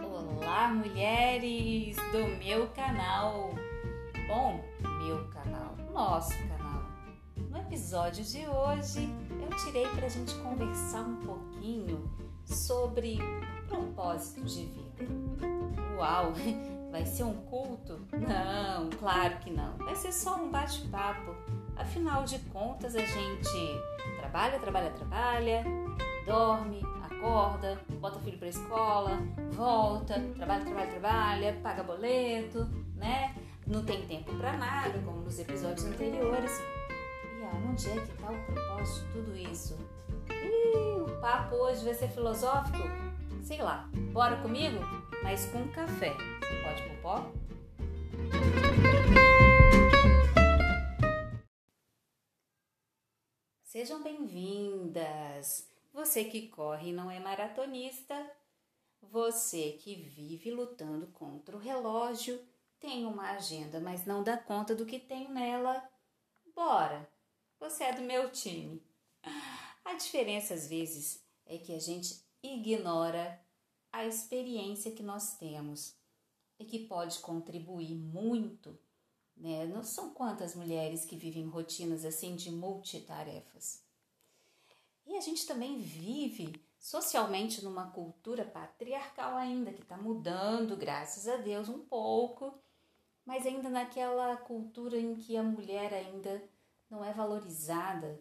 Olá, mulheres do meu canal. Bom, meu canal, nosso canal. No episódio de hoje, eu tirei para a gente conversar um pouquinho sobre propósito de vida. Uau, vai ser um culto? Não, claro que não. Vai ser só um bate-papo. Afinal de contas, a gente trabalha, trabalha, trabalha, dorme, acorda, bota filho para escola, volta, trabalha, trabalha, trabalha, paga boleto, né? Não tem tempo para nada, como nos episódios anteriores. E aonde é que está o propósito de tudo isso? Ih, o papo hoje vai ser filosófico? Sei lá, bora comigo? Mas com café. Pode popó? Sejam bem-vindas! Você que corre e não é maratonista, você que vive lutando contra o relógio, tem uma agenda, mas não dá conta do que tem nela. Bora! Você é do meu time. A diferença às vezes é que a gente ignora a experiência que nós temos e que pode contribuir muito, né? Não são quantas mulheres que vivem rotinas assim de multitarefas. E a gente também vive socialmente numa cultura patriarcal ainda, que está mudando, graças a Deus, um pouco, mas ainda naquela cultura em que a mulher ainda não é valorizada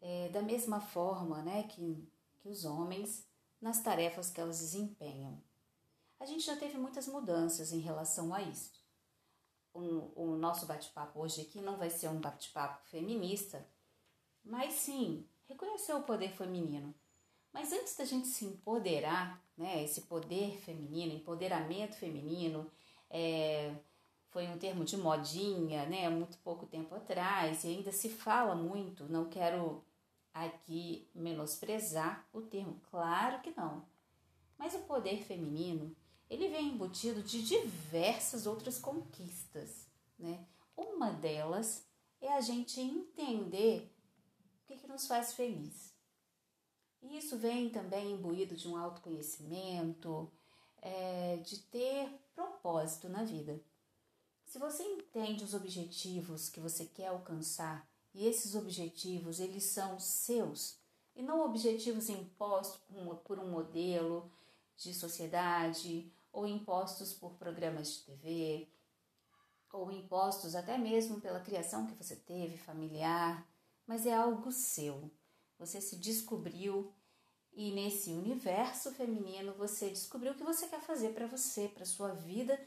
é, da mesma forma né, que, que os homens nas tarefas que elas desempenham. A gente já teve muitas mudanças em relação a isso. O, o nosso bate-papo hoje aqui não vai ser um bate-papo feminista, mas sim reconhecer o poder feminino. Mas antes da gente se empoderar, né, esse poder feminino, empoderamento feminino, é, foi um termo de modinha, né, muito pouco tempo atrás, e ainda se fala muito, não quero aqui menosprezar o termo, claro que não. Mas o poder feminino, ele vem embutido de diversas outras conquistas, né? Uma delas é a gente entender o que, que nos faz feliz. E isso vem também imbuído de um autoconhecimento, é, de ter propósito na vida. Se você entende os objetivos que você quer alcançar e esses objetivos eles são seus e não objetivos impostos por um modelo de sociedade ou impostos por programas de TV ou impostos até mesmo pela criação que você teve familiar, mas é algo seu. Você se descobriu e nesse universo feminino você descobriu o que você quer fazer para você, para sua vida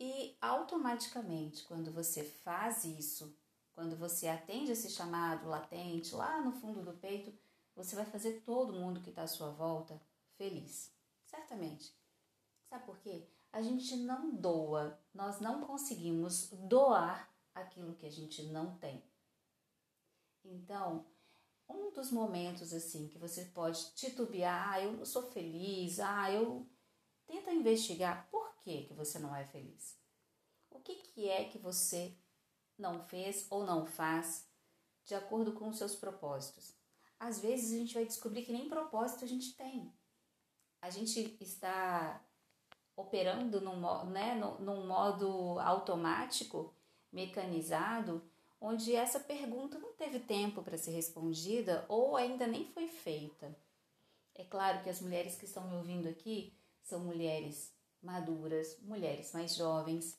e automaticamente quando você faz isso, quando você atende esse chamado latente lá no fundo do peito, você vai fazer todo mundo que está à sua volta feliz. Certamente. Sabe por quê? A gente não doa, nós não conseguimos doar aquilo que a gente não tem. Então, um dos momentos assim que você pode titubear, ah, eu não sou feliz, ah, eu tenta investigar por que que você não é feliz. O que que é que você não fez ou não faz de acordo com os seus propósitos? Às vezes a gente vai descobrir que nem propósito a gente tem. A gente está operando num, né, num modo automático, mecanizado, onde essa pergunta não teve tempo para ser respondida ou ainda nem foi feita. É claro que as mulheres que estão me ouvindo aqui são mulheres maduras, mulheres mais jovens,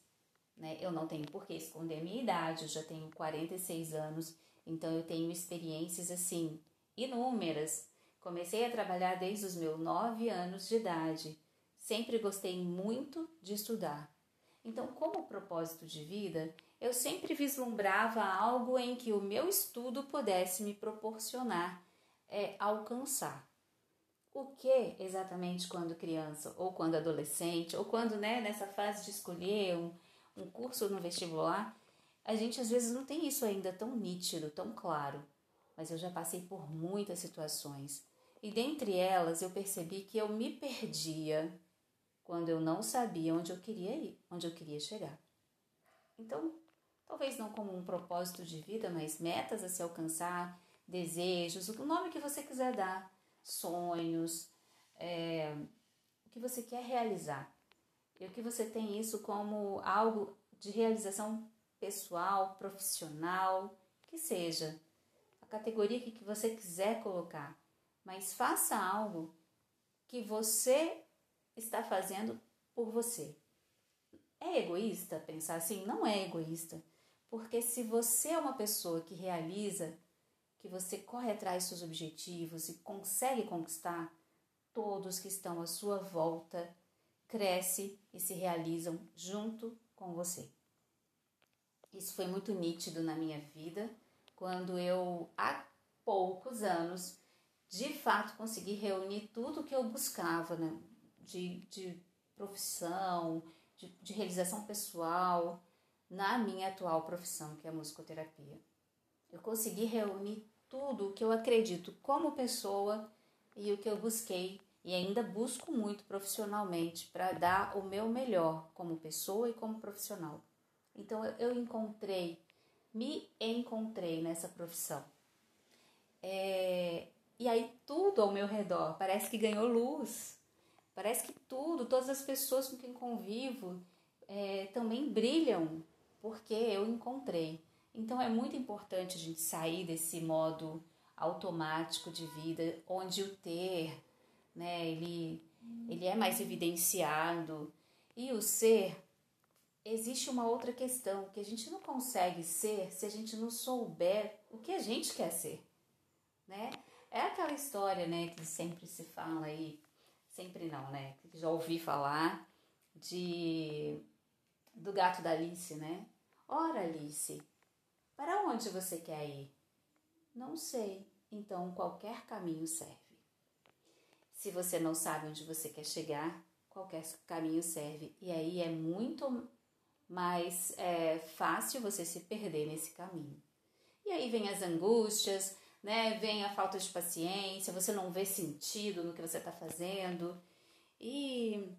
né? Eu não tenho por que esconder a minha idade, eu já tenho 46 anos, então eu tenho experiências assim inúmeras. Comecei a trabalhar desde os meus 9 anos de idade. Sempre gostei muito de estudar. Então, como propósito de vida, eu sempre vislumbrava algo em que o meu estudo pudesse me proporcionar é, alcançar. O que exatamente quando criança, ou quando adolescente, ou quando né, nessa fase de escolher um, um curso no vestibular, a gente às vezes não tem isso ainda tão nítido, tão claro. Mas eu já passei por muitas situações. E dentre elas eu percebi que eu me perdia quando eu não sabia onde eu queria ir, onde eu queria chegar. Então, talvez não como um propósito de vida, mas metas a se alcançar, desejos, o nome que você quiser dar, sonhos, é, o que você quer realizar. E o que você tem isso como algo de realização pessoal, profissional, que seja a categoria que você quiser colocar, mas faça algo que você está fazendo por você. É egoísta pensar assim? Não é egoísta. Porque se você é uma pessoa que realiza, que você corre atrás dos seus objetivos e consegue conquistar, todos que estão à sua volta crescem e se realizam junto com você. Isso foi muito nítido na minha vida quando eu, há poucos anos, de fato consegui reunir tudo que eu buscava né? de, de profissão, de, de realização pessoal na minha atual profissão, que é a musicoterapia. Eu consegui reunir tudo o que eu acredito como pessoa e o que eu busquei e ainda busco muito profissionalmente para dar o meu melhor como pessoa e como profissional. Então eu encontrei, me encontrei nessa profissão. É, e aí tudo ao meu redor parece que ganhou luz. Parece que tudo, todas as pessoas com quem convivo é, também brilham porque eu encontrei. Então é muito importante a gente sair desse modo automático de vida, onde o ter, né, ele, ele é mais evidenciado. E o ser, existe uma outra questão, que a gente não consegue ser se a gente não souber o que a gente quer ser, né? É aquela história, né, que sempre se fala aí, sempre não, né? Já ouvi falar de do gato da Alice, né? Ora, Alice, para onde você quer ir? Não sei. Então qualquer caminho serve. Se você não sabe onde você quer chegar, qualquer caminho serve. E aí é muito mais é, fácil você se perder nesse caminho. E aí vem as angústias, né? Vem a falta de paciência, você não vê sentido no que você está fazendo e,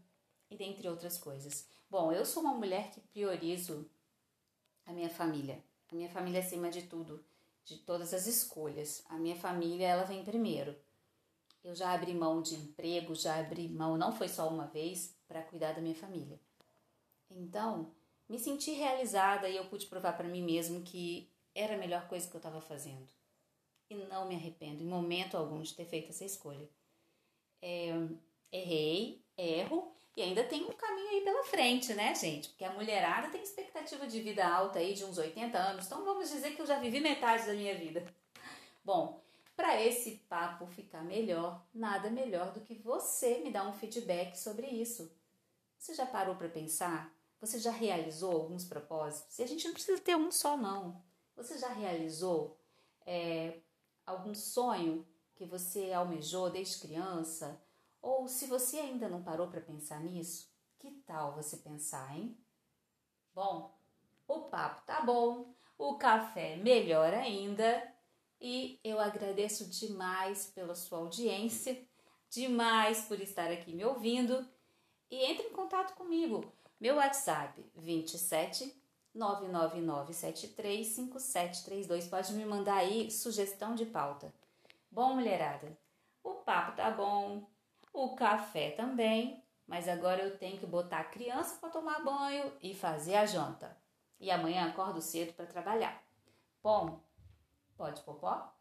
e dentre outras coisas. Bom, eu sou uma mulher que priorizo a minha família, a minha família acima de tudo, de todas as escolhas. A minha família ela vem primeiro. Eu já abri mão de emprego, já abri mão, não foi só uma vez, para cuidar da minha família. Então, me senti realizada e eu pude provar para mim mesmo que era a melhor coisa que eu estava fazendo e não me arrependo em momento algum de ter feito essa escolha. É, errei, erro e ainda tem um caminho aí pela frente, né, gente? Porque a mulherada tem expectativa de vida alta aí de uns 80 anos, então vamos dizer que eu já vivi metade da minha vida. Bom, para esse papo ficar melhor, nada melhor do que você me dar um feedback sobre isso. Você já parou para pensar? Você já realizou alguns propósitos? E a gente não precisa ter um só, não. Você já realizou é, algum sonho que você almejou desde criança? Ou se você ainda não parou para pensar nisso, que tal você pensar, hein? Bom, o papo tá bom, o café melhor ainda, e eu agradeço demais pela sua audiência, demais por estar aqui me ouvindo. E entre em contato comigo. Meu WhatsApp 27 999735732. Pode me mandar aí sugestão de pauta. Bom, mulherada, o papo tá bom, o café também, mas agora eu tenho que botar a criança para tomar banho e fazer a janta. E amanhã acordo cedo para trabalhar. Bom, pode popó?